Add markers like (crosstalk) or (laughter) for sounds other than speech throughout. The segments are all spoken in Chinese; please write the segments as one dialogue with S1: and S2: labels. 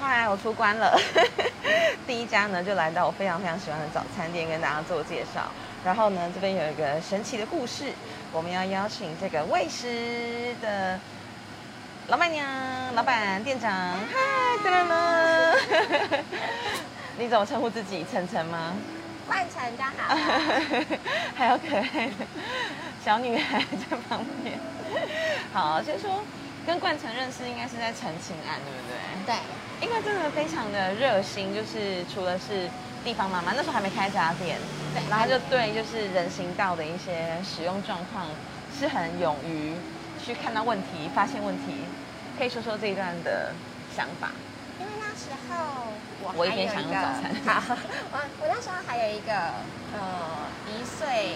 S1: 嗨，我出关了。(laughs) 第一家呢，就来到我非常非常喜欢的早餐店，跟大家做介绍。然后呢，这边有一个神奇的故事，我们要邀请这个喂食的老板娘、老板、店长。嗨，噔噔噔。(laughs) 你怎么称呼自己？晨晨吗？
S2: 万晨就好。
S1: 还有可爱的小女孩在旁边。好，先说。跟冠城认识应该是在澄清案，对不对？
S2: 对，
S1: 因为真的非常的热心，就是除了是地方妈妈，那时候还没开家店，
S2: 对，
S1: 然后就对就是人行道的一些使用状况是很勇于去看到问题、发现问题，可以说说这一段的想法。
S2: 因为那时候我
S1: 我一边想用早餐，(laughs)
S2: 好，我我那时候还有一个呃一岁，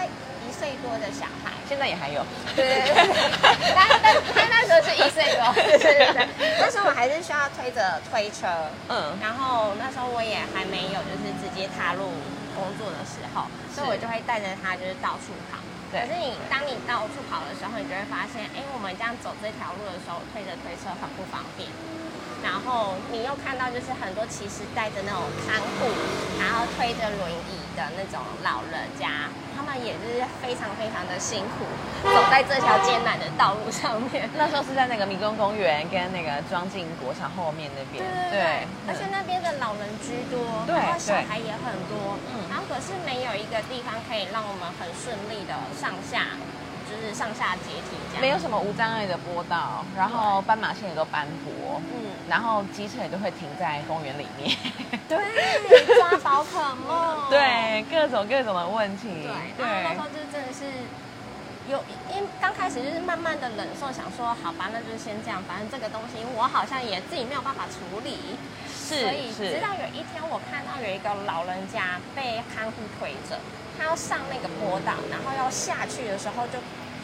S2: 一岁多的小孩，
S1: 现在也还有。
S2: 对 (laughs) 但但他那时候是一岁多，(laughs) 对对对。那时候我还是需要推着推车，嗯，然后那时候我也还没有就是直接踏入工作的时候，所以我就会带着他就是到处跑。可是你当你到处跑的时候，你就会发现，哎，我们这样走这条路的时候，推着推车很不方便。然后你又看到就是很多其实带着那种看护，然后推着轮椅的那种老人家，他们也是非常非常的辛苦，走在这条艰难的道路上面。(laughs)
S1: 那时候是在那个迷宫公园跟那个庄敬国小后面那边，
S2: 对，而且那边的老人居多，然后小孩也很多，嗯，然后可是没有一个地方可以让我们很顺利的上下。就是上下阶梯这样，
S1: 没有什么无障碍的坡道，然后斑马线也都斑驳，嗯，然后机车也都会停在公园里面，(laughs)
S2: 对，抓宝可梦，(laughs)
S1: 对，各种各种的问题，
S2: 对，然后那时候就真的是有，因为刚开始就是慢慢的忍受，想说好吧，那就先这样，反正这个东西我好像也自己没有办法处理，
S1: 是，
S2: 所以直到有一天我看到有一个老人家被看护推着，他要上那个坡道，然后要下去的时候就。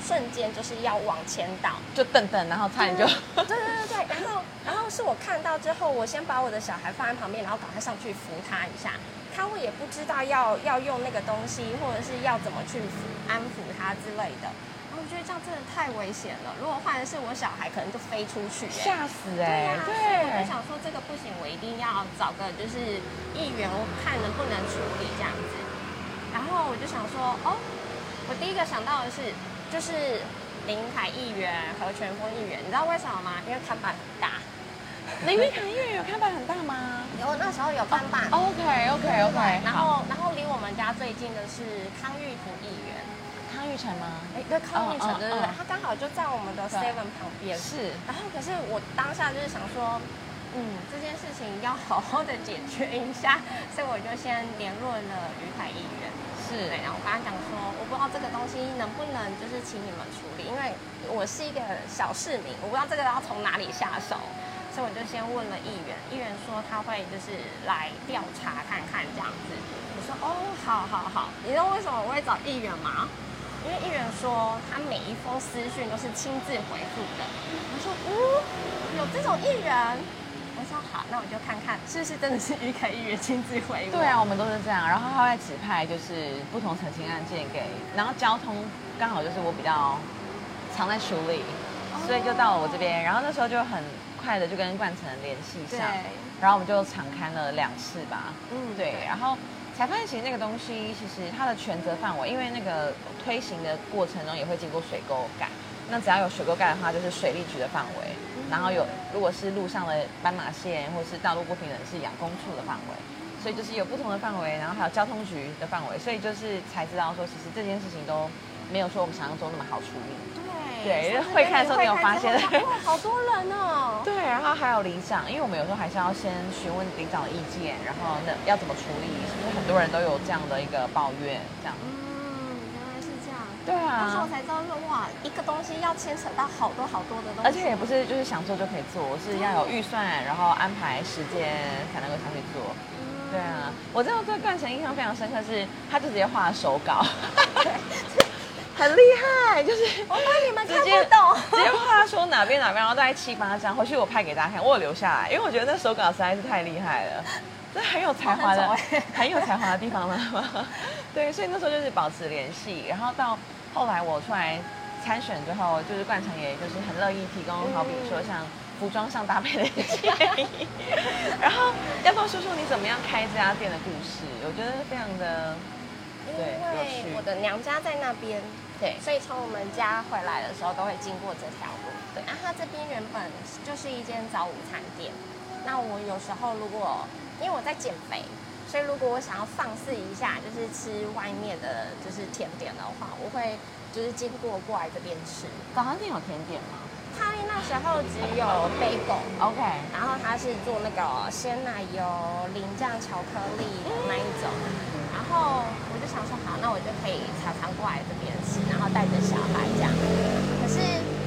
S2: 瞬间就是要往前倒，
S1: 就蹬蹬，然后差点就，
S2: 对对对对，然后然后是我看到之后，我先把我的小孩放在旁边，然后赶快上去扶他一下，他会也不知道要要用那个东西，或者是要怎么去安抚他之类的，然后我觉得这样真的太危险了。如果换的是我小孩，可能就飞出去，
S1: 吓死哎！
S2: 对啊，我就想说这个不行，我一定要找个就是议员，我看能不能处理这样子。然后我就想说，哦，我第一个想到的是。就是林凯议员和全峰议员，你知道为什么吗？因为看板很大。
S1: 林凯议员有看板很大吗？
S2: 有，那时候有看板。
S1: OK OK OK。
S2: 然后，然后离我们家最近的是康玉福议员。
S1: 康玉成吗？
S2: 哎，对，康玉成，对对对，他刚好就在我们的 Seven 旁边。
S1: 是。
S2: 然后，可是我当下就是想说，嗯，这件事情要好好的解决一下，所以我就先联络了于凯议员。是，然后我刚刚讲说，我不知道这个东西能不能就是请你们处理，因为我是一个小市民，我不知道这个要从哪里下手，所以我就先问了议员，议员说他会就是来调查看看这样子。我说哦，好好好，你知道为什么我会找议员吗？因为议员说他每一封私讯都是亲自回复的。我说，哦，有这种议员。我说好，那我就看看是不是真的是于凯议员亲自回
S1: 对啊，我们都是这样。然后他会指派就是不同澄清案件给，然后交通刚好就是我比较常在处理，所以就到了我这边。然后那时候就很快的就跟冠城联系上，然后我们就敞开了两次吧。嗯，对。然后才发现其实那个东西其实它的权责范围，因为那个推行的过程中也会经过水沟盖，那只要有水沟盖的话，就是水利局的范围。然后有，如果是路上的斑马线或是道路不平整，是养工处的范围，所以就是有不同的范围，然后还有交通局的范围，所以就是才知道说，其实这件事情都没有说我们想象中那么好处理。
S2: 对，
S1: 对，会看的时候你有发现，
S2: 哇，好多人哦。(laughs)
S1: 对，然后还有里长，因为我们有时候还是要先询问里长的意见，然后那要怎么处理，是不是很多人都有这样的一个抱怨，这样。对啊，
S2: 那时候才知道说哇，一个东西要牵扯到好多好多的东西，而
S1: 且也不是就是想做就可以做，是要有预算，然后安排时间才能够上去做。对啊，我真的对冠城印象非常深刻，是他就直接画手稿，(laughs) 很厉害，就是
S2: 我怕你们看不懂，
S1: 直接画说哪边哪边，然后大概七八张，回去我拍给大家看，我有留下来，因为我觉得那手稿实在是太厉害了，(laughs) 这很有才华的，很有才华的地方了 (laughs) 对，所以那时候就是保持联系，然后到。后来我出来参选之后，就是冠城，也就是很乐意提供，好比说像服装上搭配的建议。然后，要不要说说你怎么样开这家店的故事？我觉得非常的
S2: 对有趣。我的娘家在那边，
S1: 对，
S2: 所以从我们家回来的时候都会经过这条路。对，那它这边原本就是一间早午餐店。那我有时候如果因为我在减肥。所以如果我想要放肆一下，就是吃外面的就是甜点的话，我会就是经过过来这边吃。
S1: 早餐店有甜点吗？
S2: 他那时候只有 bagel，OK，然后他是做那个鲜奶油淋酱巧克力的那一种。然后我就想说，好，那我就可以常常过来这边吃，然后带着小孩这样。可是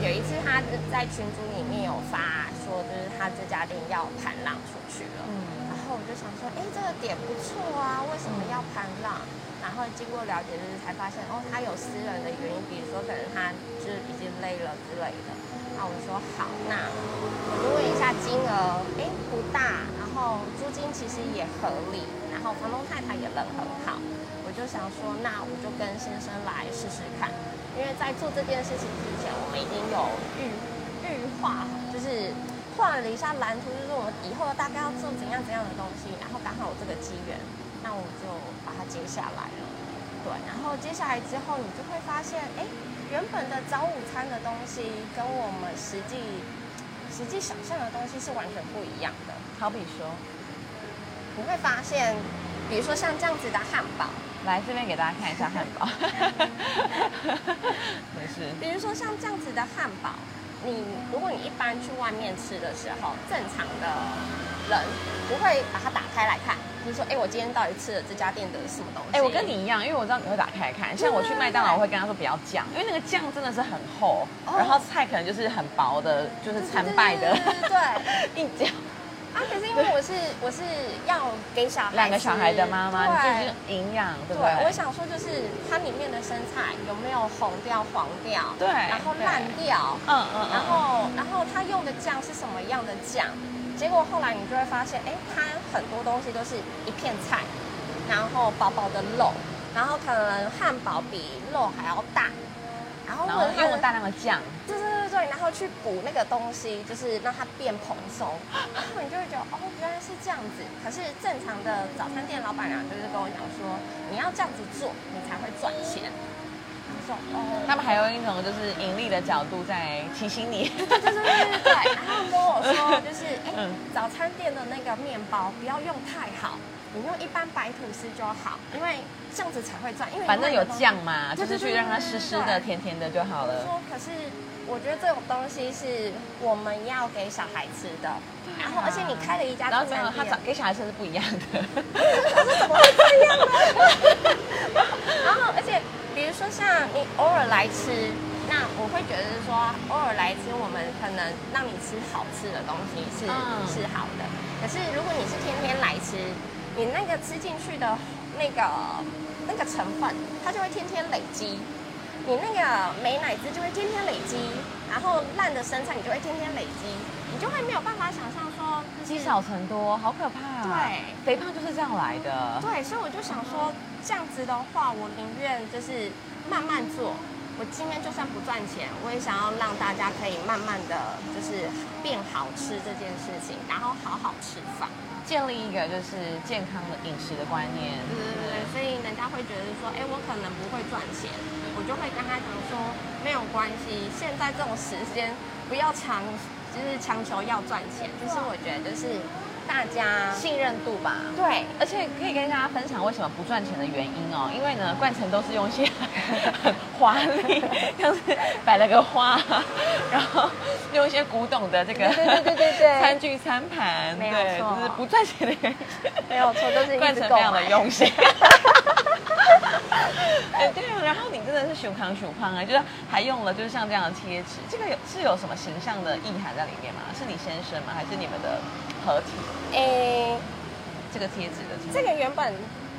S2: 有一次他在群组里面有发说，就是他这家店要盘浪出去了。嗯。我就想说，哎，这个点不错啊，为什么要盘浪？然后经过了解，就是才发现，哦，他有私人的原因，比如说可能他就是已经累了之类的。那我说好，那我就问一下金额，哎，不大，然后租金其实也合理，然后房东太太也人很好。我就想说，那我就跟先生来试试看，因为在做这件事情之前，我们已经有预预化，就是。画了一下蓝图，就是我们以后大概要做怎样怎样的东西，然后刚好有这个机缘，那我就把它接下来了。对，然后接下来之后，你就会发现，哎，原本的早午餐的东西跟我们实际实际想象的东西是完全不一样的。
S1: 好比说，
S2: 你会发现，比如说像这样子的汉堡，
S1: 来这边给大家看一下汉堡。(laughs) (laughs) 没事。
S2: 比如说像这样子的汉堡。你如果你一般去外面吃的时候，正常的人不会把它打开来看，就说：“哎，我今天到底吃了这家店的什么东西？”
S1: 哎，我跟你一样，因为我知道你会打开来看。像我去麦当劳，我会跟他说不要酱，因为那个酱真的是很厚，然后菜可能就是很薄的，就是参拜的，
S2: 对，
S1: 一嚼。
S2: 啊，可是因为我是我是要给小孩
S1: 两个小孩的妈妈，就是营养，对不对？
S2: 我想说就是它里面的生菜有没有红掉、黄掉，
S1: 对，
S2: 然后烂掉，嗯嗯，然后然后他用的酱是什么样的酱？结果后来你就会发现，哎，它很多东西都是一片菜，然后薄薄的肉，然后可能汉堡比肉还要大。
S1: 然后用了大量的酱，
S2: 对对对对，然后去补那个东西，就是让它变蓬松，然后你就会觉得哦，原来是这样子。可是正常的早餐店老板娘就是跟我讲说，你要这样子做，你才会赚钱。
S1: 说哦，他们还有一种就是盈利的角度在提醒你，
S2: 对对对对对。然后跟我说，就是 (laughs) 哎，早餐店的那个面包不要用太好。你用一般白吐司就好，因为这样子才会赚。因为
S1: 反正有酱嘛，就是去让它湿湿的、甜甜的就好了。
S2: 说，可是我觉得这种东西是我们要给小孩吃的。然后，而且你开了一家然后没有，
S1: 他给小孩吃是不一样的。
S2: 可是怎么会这样呢？然后，而且比如说像你偶尔来吃，那我会觉得是说偶尔来吃，我们可能让你吃好吃的东西是是好的。可是如果你是天天来吃，你那个吃进去的那个那个成分，它就会天天累积。你那个美奶汁就会天天累积，然后烂的生菜你就会天天累积，你就会没有办法想象说
S1: 积少成多，好可怕。
S2: 对，
S1: 肥胖就是这样来的。
S2: 对，所以我就想说，这样子的话，我宁愿就是慢慢做。我今天就算不赚钱，我也想要让大家可以慢慢的就是变好吃这件事情，然后好好吃饭。
S1: 建立一个就是健康的饮食的观念，
S2: 对对对，所以人家会觉得说，哎，我可能不会赚钱，我就会跟他讲说，没有关系，现在这种时间不要强，就是强求要赚钱，就是我觉得就是。大家
S1: 信任度吧，
S2: 对，
S1: 而且可以跟大家分享为什么不赚钱的原因哦，因为呢，冠城都是用一些很 (laughs) 华丽，像是摆了个花，(laughs) 然后用一些古董的这个
S2: 对对对对对 (laughs)
S1: 餐具餐盘，
S2: 没有错，
S1: 就是不赚钱的原因，
S2: 没有错，都是
S1: 冠城非常的用心。(laughs) 哎，对啊，然后你真的是熊扛熊胖啊，就是还用了就是像这样的贴纸，这个有是有什么形象的意涵在里面吗？是你先生吗？还是你们的合体？哎，这个贴纸的，
S2: 这个原本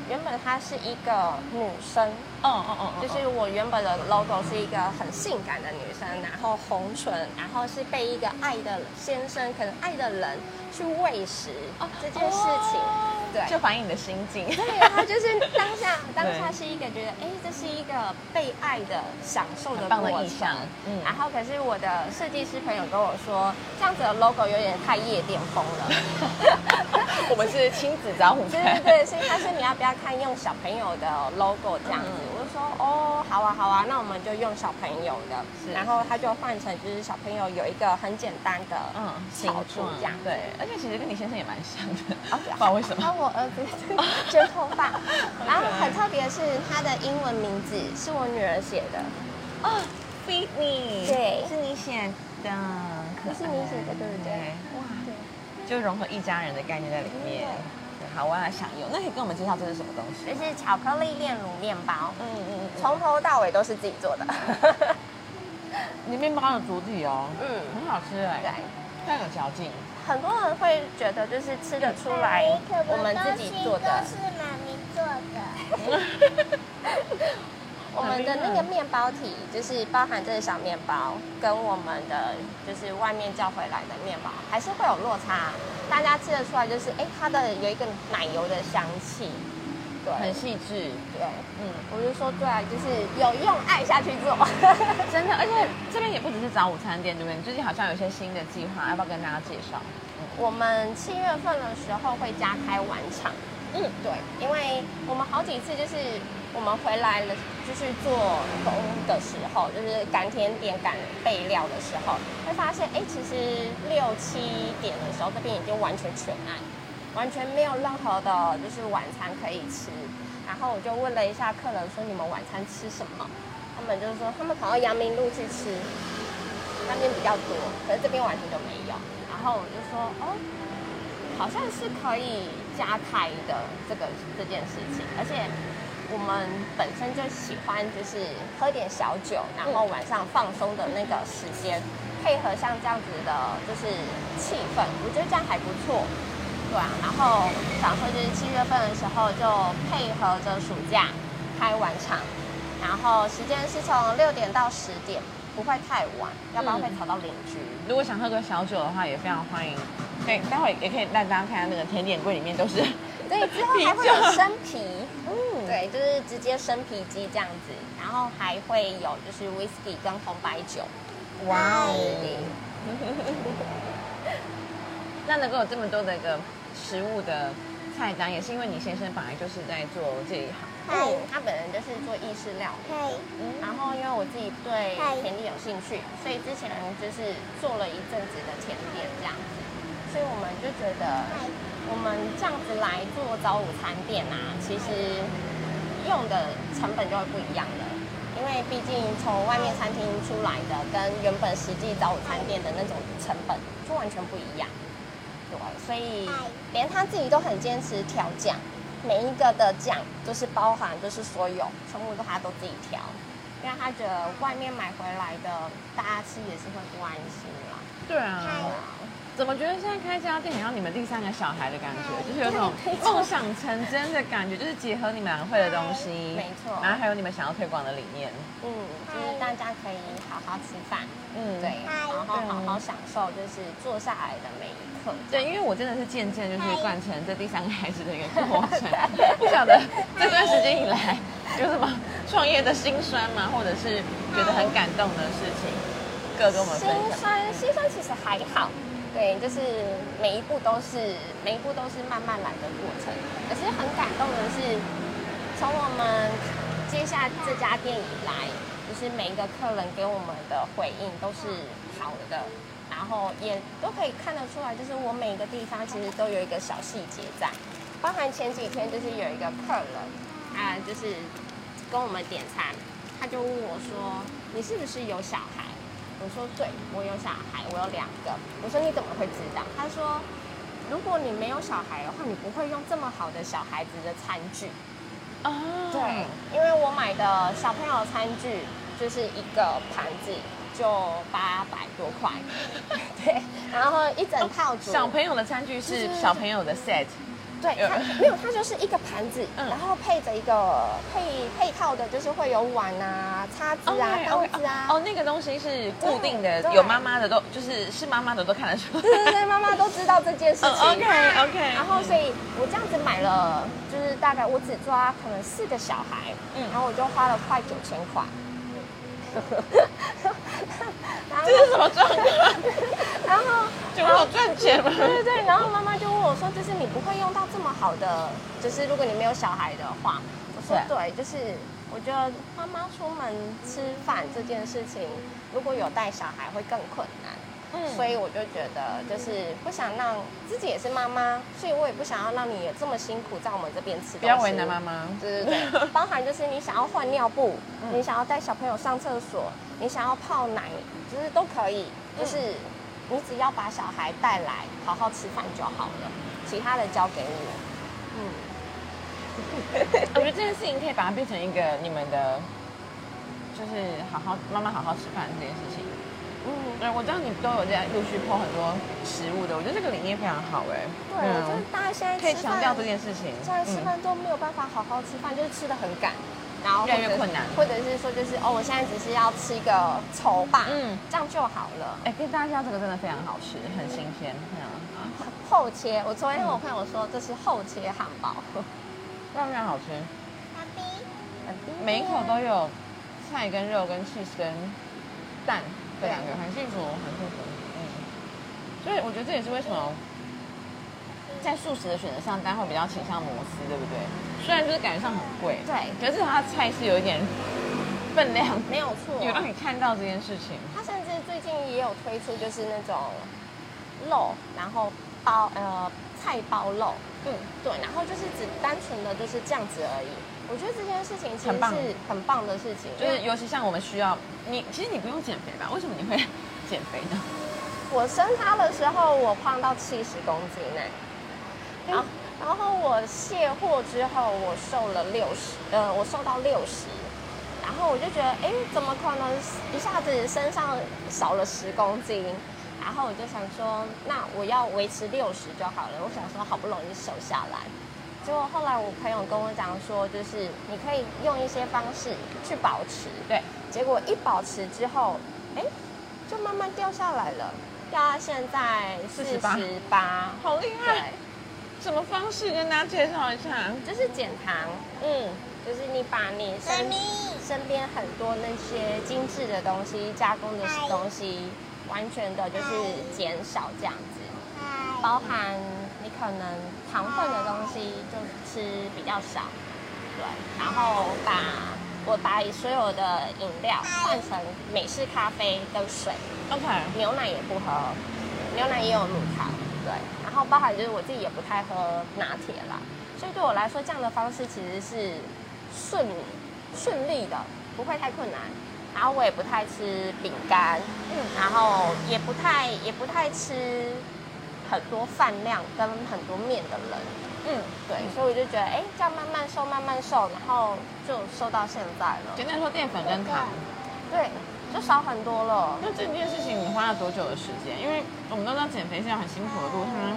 S2: 原本它是一个女生，
S1: 哦哦哦，
S2: 就是我原本的 logo 是一个很性感的女生，然后红唇，然后是被一个爱的先生，可能爱的人去喂食这件事情。对，
S1: 就反映你的心境。
S2: 对，他就是当下，(laughs) 当下是一个觉得，哎，这是一个被爱的享受的过程。嗯。然后，可是我的设计师朋友跟我说，这样子的 logo 有点太夜店风了。(laughs)
S1: 我们是亲子招呼。
S2: 对对对，所以他说你要不要看用小朋友的 logo 这样子？哦，好啊好啊，那我们就用小朋友的。是。然后他就换成就是小朋友有一个很简单的嗯小图这样。
S1: 对，而且其实跟你先生也蛮像的。(laughs) 不知道为什么。(laughs)
S2: 我儿子卷头发，然后很特别是他的英文名字是我女儿写的
S1: 哦，Feed me，
S2: 对，
S1: 是你写的，可
S2: 是你写的对不对？哇，
S1: 对，就融合一家人的概念在里面。好，我要来享用。那可以跟我们介绍这是什么东西？
S2: 这是巧克力炼乳面包，嗯嗯嗯，从头到尾都是自己做的。(laughs)
S1: 你面包的主体哦，嗯，很好吃哎，对，非常有嚼劲。
S2: 很多人会觉得就是吃得出来，我们自己做的。
S3: 是妈咪做的。(laughs)
S2: 我们的那个面包体就是包含这个小面包，跟我们的就是外面叫回来的面包，还是会有落差。大家吃得出来，就是哎，它的有一个奶油的香气。
S1: 对，很细致。
S2: 对，嗯，我就说对啊，就是有用爱下去做，
S1: 真的。而且这边也不只是早午餐店，对不对？你最近好像有一些新的计划，要不要跟大家介绍？
S2: 我们七月份的时候会加开晚场。嗯，对，因为我们好几次就是我们回来了，就是做工的时候，就是赶甜点、赶备料的时候，会发现，哎，其实六七点的时候，这边已经完全全暗。完全没有任何的，就是晚餐可以吃。然后我就问了一下客人，说你们晚餐吃什么？他们就是说他们跑到阳明路去吃，那边比较多，可是这边完全就没有。然后我就说，哦，好像是可以加开的这个这件事情。而且我们本身就喜欢就是喝点小酒，然后晚上放松的那个时间，配合像这样子的，就是气氛，我觉得这样还不错。对啊，然后想说就是七月份的时候就配合着暑假开晚场，然后时间是从六点到十点，不会太晚，要不然会吵到邻居。
S1: 如果想喝个小酒的话，也非常欢迎。对，待会也可以让大家看下那个甜点柜里面都是。
S2: 对，(laughs) 之后还会有生啤，嗯，对，就是直接生啤机这样子，然后还会有就是 whisky 跟红白酒。哇哦！(laughs)
S1: 那能够有这么多的一个。食物的菜单也是因为你先生本来就是在做这一行，
S2: 对，他本人就是做意式料理，然后因为我自己对甜点有兴趣，所以之前就是做了一阵子的甜点这样子，所以我们就觉得我们这样子来做早午餐店啊，其实用的成本就会不一样了，因为毕竟从外面餐厅出来的跟原本实际早午餐店的那种成本就完全不一样。对所以连他自己都很坚持调酱，每一个的酱都是包含，就是所有全部都他都自己调，因为他觉得外面买回来的大家吃也是会不安心啦。
S1: 对啊。怎么觉得现在开这家店很像你们第三个小孩的感觉，就是有种梦想成真的感觉，就是结合你们两个会的东西，
S2: 没错，
S1: 然后还有你们想要推广的理念，
S2: 嗯，就是大家可以好好吃饭，嗯，对，然后好好享受就是坐下来的每一刻，
S1: 对，因为我真的是渐渐就是贯成这第三个孩子的一个过程，(laughs) 不晓得这段时间以来有什么创业的辛酸吗？或者是觉得很感动的事情，各跟我们分享。
S2: 辛酸，辛酸其实还好。对，就是每一步都是每一步都是慢慢来的过程。可是很感动的是，从我们接下这家店以来，就是每一个客人给我们的回应都是好的，然后也都可以看得出来，就是我每一个地方其实都有一个小细节在。包含前几天就是有一个客人，啊，就是跟我们点餐，他就问我说：“你是不是有小孩？”我说对，我有小孩，我有两个。我说你怎么会知道？他说，如果你没有小孩的话，你不会用这么好的小孩子的餐具。哦，对，因为我买的小朋友餐具就是一个盘子就八百多块，(laughs) 对，然后一整套。
S1: 小朋友的餐具是小朋友的 set。
S2: 对，它没有，它就是一个盘子，然后配着一个配配套的，就是会有碗啊、叉子啊、刀子啊。
S1: 哦，那个东西是固定的，有妈妈的都就是是妈妈的都看得出。
S2: 对对对，妈妈都知道这件事情。
S1: OK OK。
S2: 然后，所以我这样子买了，就是大概我只抓可能四个小孩，嗯，然后我就花了快九千块。(laughs)
S1: 这是什么状况？(laughs)
S2: 然后 (laughs)
S1: 就好赚钱吗？
S2: 对对对。然后妈妈就问我说：“就是你不会用到这么好的，就是如果你没有小孩的话。”我说：“对，就是我觉得妈妈出门吃饭这件事情，如果有带小孩会更困难。”所以我就觉得，就是不想让自己也是妈妈，所以我也不想要让你这么辛苦在我们这边吃。
S1: 不要为难妈妈。
S2: 对对对，(laughs) 包含就是你想要换尿布，你想要带小朋友上厕所，你想要泡奶，就是都可以。就是你只要把小孩带来，好好吃饭就好了，其他的交给我。嗯。
S1: 我觉得这件事情可以把它变成一个你们的，就是好好妈妈好好吃饭这件事情。嗯，对，我知道你都有在陆续破很多食物的，我觉得这个理念非常好哎。
S2: 对，就是大家现在
S1: 可以强调这件事情。
S2: 现在吃饭都没有办法好好吃饭，就是吃的很赶，
S1: 然后越来越困难，
S2: 或者是说就是哦，我现在只是要吃一个丑吧，嗯，这样就好了。
S1: 哎，跟大家讲这个真的非常好吃，很新鲜，这 (laughs) 样。
S2: 厚切，我昨天跟我朋友说这是厚切汉堡，
S1: 非常非常好吃。每一口都有菜跟肉跟 cheese 跟蛋。这两个很幸福，很幸福，嗯。所以我觉得这也是为什么在素食的选择上，大家会比较倾向摩斯，对不对？虽然就是感觉上很贵，
S2: 对，
S1: 可是它的菜是有一点分量，(laughs)
S2: 没有错，
S1: 有让你看到这件事情。
S2: 它甚至最近也有推出，就是那种肉，然后包呃菜包肉，嗯，对，然后就是只单纯的就是这样子而已。我觉得这件事情其实是很棒的事情，
S1: 就是尤其像我们需要你，其实你不用减肥吧？为什么你会减肥呢？
S2: 我生他的时候，我胖到七十公斤呢，然后然后我卸货之后，我瘦了六十，呃，我瘦到六十，然后我就觉得，哎，怎么可能一下子身上少了十公斤？然后我就想说，那我要维持六十就好了。我想说，好不容易瘦下来。结果后来我朋友跟我讲说，就是你可以用一些方式去保持。
S1: 对。
S2: 结果一保持之后，哎，就慢慢掉下来了，掉到现在四十八，
S1: 好厉害！什么方式跟大家介绍一下？
S2: 就是减糖。嗯。就是你把你身身边很多那些精致的东西、加工的东西，完全的就是减少这样子，包含。你可能糖分的东西就吃比较少，对，然后把我把所有的饮料换成美式咖啡跟水
S1: ，OK，
S2: 牛奶也不喝，牛奶也有乳糖，对，然后包含就是我自己也不太喝拿铁啦，所以对我来说这样的方式其实是顺顺利的，不会太困难，然后我也不太吃饼干，嗯，然后也不太也不太吃。很多饭量跟很多面的人，嗯，对，所以我就觉得，哎，这样慢慢瘦，慢慢瘦，然后就瘦到现在了。
S1: 简单说，淀粉跟糖，
S2: 对，就少很多了。
S1: 那这件事情你花了多久的时间？因为我们都知道减肥是条很辛苦的路，它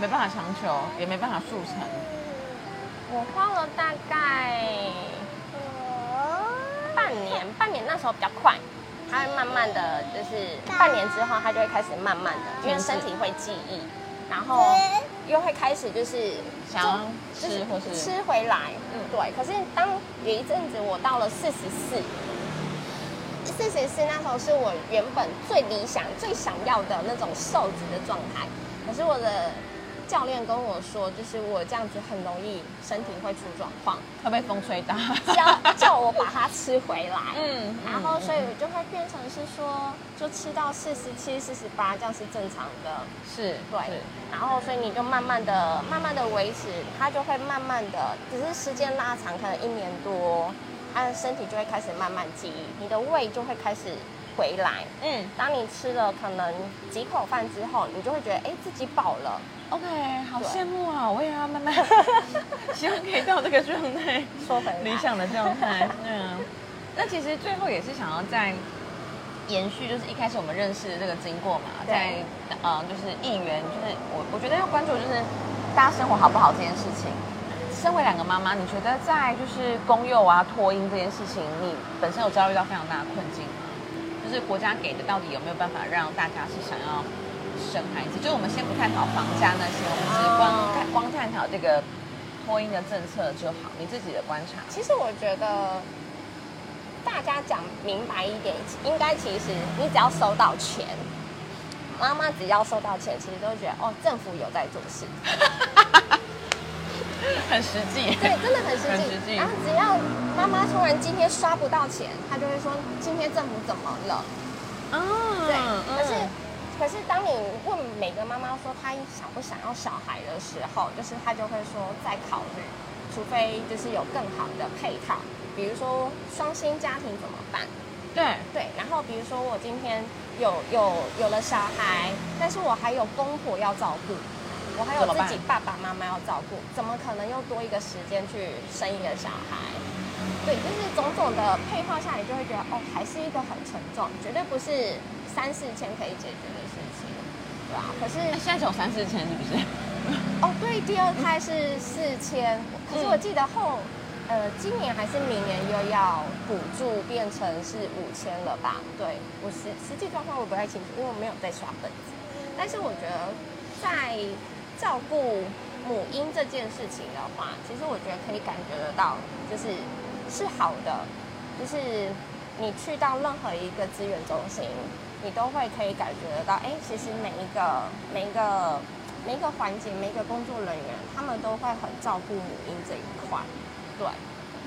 S1: 没办法强求，也没办法速成。
S2: 我花了大概半年，半年那时候比较快。它会慢慢的就是半年之后，它就会开始慢慢的，因为身体会记忆，然后又会开始就是
S1: 想吃或是
S2: 吃回来，嗯，对。可是当有一阵子我到了四十四，四十四那时候是我原本最理想、最想要的那种瘦子的状态，可是我的。教练跟我说，就是我这样子很容易身体会出状况，
S1: 会被风吹大，
S2: 叫叫我把它吃回来。(laughs) 嗯，然后所以我就会变成是说，就吃到四十七、四十八，这样是正常的。
S1: 是，
S2: 对。然后所以你就慢慢的、慢慢的维持，它就会慢慢的，只是时间拉长，可能一年多，它的身体就会开始慢慢记忆，你的胃就会开始回来。嗯，当你吃了可能几口饭之后，你就会觉得，哎，自己饱了。
S1: OK，好羡慕啊！我也要慢慢，(laughs) 希望可以到这个状态，
S2: 说回
S1: 理想的状态。(laughs) 嗯，那其实最后也是想要在延续，就是一开始我们认识的这个经过嘛，在呃，就是议员，就是我我觉得要关注就是大家生活好不好这件事情。身为两个妈妈，你觉得在就是公幼啊托婴这件事情，你本身有遭遇到非常大的困境吗？就是国家给的到底有没有办法让大家是想要生孩子？就我们先不探讨房价那些，我们只光看光探讨这个婚姻的政策就好。你自己的观察？
S2: 其实我觉得大家讲明白一点，应该其实你只要收到钱，妈妈只要收到钱，其实都会觉得哦，政府有在做事。(laughs) (laughs)
S1: 很实际，
S2: 对，真的很实际。
S1: 实际
S2: 然后只要妈妈突然今天刷不到钱，她就会说今天政府怎么了？
S1: 嗯，
S2: 对，
S1: 嗯
S2: 可是可是当你问每个妈妈说她想不想要小孩的时候，就是她就会说再考虑，除非就是有更好的配套，比如说双薪家庭怎么办？
S1: 对，
S2: 对，然后比如说我今天有有有了小孩，但是我还有公婆要照顾，我还有自己爸爸妈妈要照顾，怎么可能又多一个时间去生一个小孩？对，就是种种的配套下来，你就会觉得哦，还是一个很沉重，绝对不是三四千可以解决的事情，对吧、可是
S1: 现在只有三四千，是不是？
S2: 哦，对，第二胎是四千，(laughs) 可是我记得后，呃，今年还是明年又要补助变成是五千了吧？对我实实际状况我不太清楚，因为我没有在刷本子。但是我觉得在照顾母婴这件事情的话，其实我觉得可以感觉得到，就是是好的，就是你去到任何一个资源中心，你都会可以感觉得到，哎，其实每一个每一个每一个环节，每一个工作人员，他们都会很照顾母婴这一块。对，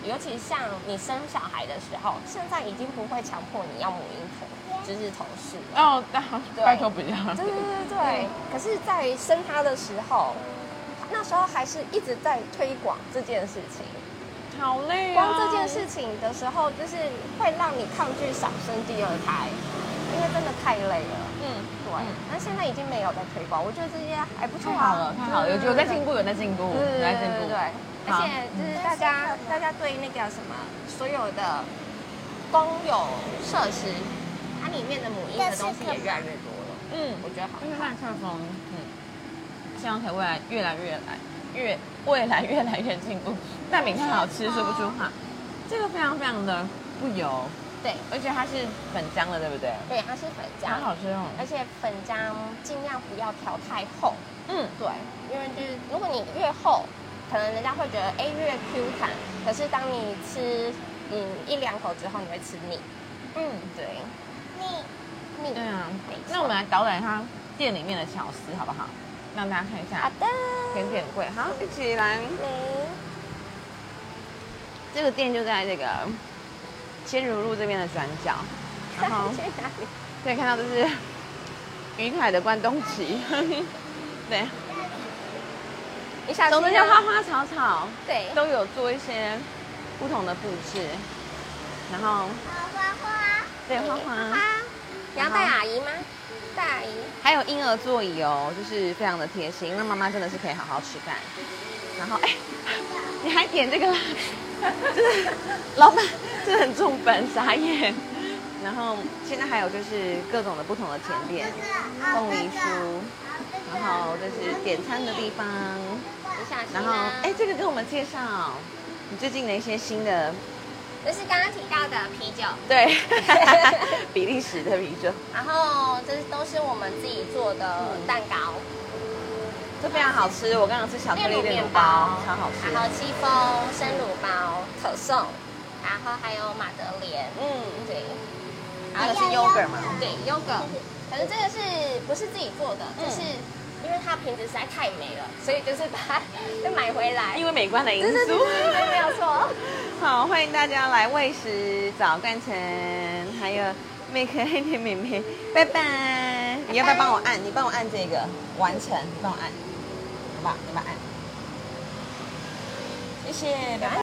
S2: 尤其像你生小孩的时候，现在已经不会强迫你要母婴同，就是同事。
S1: 哦，那
S2: 对
S1: 拜托不要。
S2: 对对对对。可是，在生他的时候，那时候还是一直在推广这件事情。
S1: 好累啊！
S2: 光这件事情的时候，就是会让你抗拒少生第二胎，因为真的太累了。
S1: 嗯，
S2: 对，那现在已经没有在推广，我觉得这些还不错啊。
S1: 太好了，太好了，有有在进步，有在进步，
S2: 对
S1: 有在进步。
S2: 对对对，而且就是大家大家对那个什么所有的公有设施，它里面的母婴的东西也越来越多了。
S1: 嗯，
S2: 我觉得好
S1: 因为麦克风，嗯，希望可以未来越来越来越未来越来越进步。蛋饼太好吃，说不出话。这个非常非常的不油，
S2: 对
S1: 而且它是粉浆的，对不对？
S2: 对，它是粉浆
S1: 很，好吃哦。
S2: 而且粉浆尽量不要调太厚。
S1: 嗯，
S2: 对，因为就是如果你越厚，可能人家会觉得哎越 Q 弹，可是当你吃嗯一两口之后，你会吃腻。
S1: 嗯，
S2: 对，
S1: 对啊。那我们来导览一下店里面的巧思，好不好？让大家看一下
S2: 好的。
S1: 甜点柜。好，一起来。
S2: 嗯
S1: 这个店就在这个千如路这边的转角，然后
S2: 去哪里？
S1: 可以看到这是于凯的关东旗，(laughs) 对，
S2: 一下
S1: 总之
S2: 心哦
S1: 就花花草草
S2: 对，
S1: 都有做一些不同的布置，然后
S3: 好花花，
S1: 对花花，
S2: 花，你要带阿姨吗？带阿姨。
S1: 还有婴儿座椅哦，就是非常的贴心，那妈妈真的是可以好好吃饭。然后哎，你还点这个啦，(laughs) 就是老板真的很重本，傻眼。然后现在还有就是各种的不同的甜点，凤梨酥，然后这是点餐的地方，然后
S2: 啊
S1: 哎，这个给我们介绍你最近的一些新的
S2: 这是刚刚提到的啤酒，
S1: 对 (laughs) 比利时的啤酒，
S2: 然后这都是我们自己做的蛋糕，
S1: 这非常好吃。我刚刚吃巧克力炼乳包，超好吃。
S2: 然后戚风生乳包可颂，然后还有马德莲，
S1: 嗯，
S2: 对，
S1: 那个是 yogurt 吗？
S2: 对 yogurt，可是这个是不是自己做的？
S1: 嗯
S2: 就是因为它瓶子实在太美了，所以就是把它 (laughs) 就买回来。
S1: 因为美观的因素。
S2: 对对，没有错。
S1: 好，欢迎大家来喂食早干城，还有美可爱的妹妹，拜拜！你要不要帮我按？你帮我按这个完成，你帮我按，好不好？你帮我按，谢谢，拜拜。